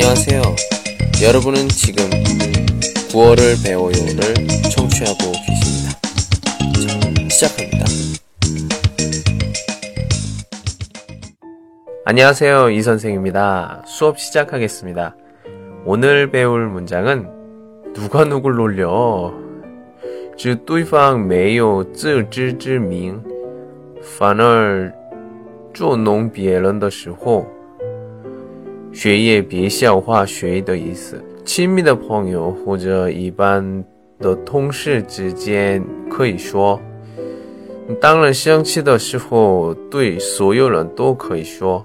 안녕하세요. 여러분은 지금 9월을 배워요를 청취하고 계십니다. 자, 시작합니다. 안녕하세요. 이 선생입니다. 수업 시작하겠습니다. 오늘 배울 문장은 누가 누굴 놀려? 指对方没有自知之明，反而捉弄别人的时候， 学业别笑话谁的意思。亲密的朋友或者一般的同事之间可以说。当然，生气的时候对所有人都可以说。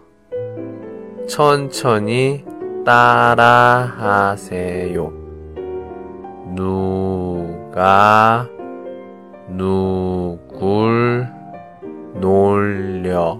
천천히따라하세요。 누가 누굴 놀려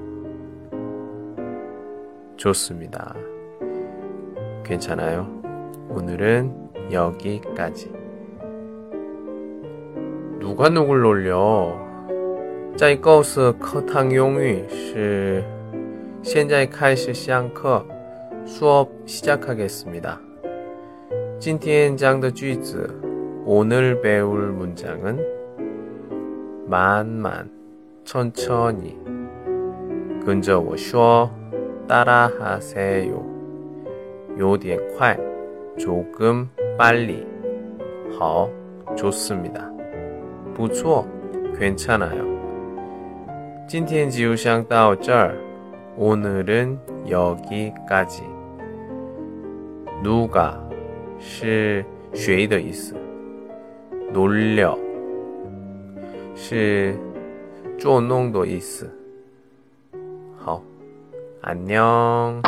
좋습니다. 괜찮아요? 오늘은 여기까지. 누가 누굴 놀려? 在告诉课堂用语是现在开始上课 수업 시작하겠습니다. 今天讲的句子 오늘 배울 문장은 만만 천천히 跟着我说 따라하세요. 有点快 조금 빨리 好 좋습니다. 不错 괜찮아요. 今天就上到这儿 오늘은 여기까지. 누가 是谁的意思 놀려 是捉弄的意思好， 안녕。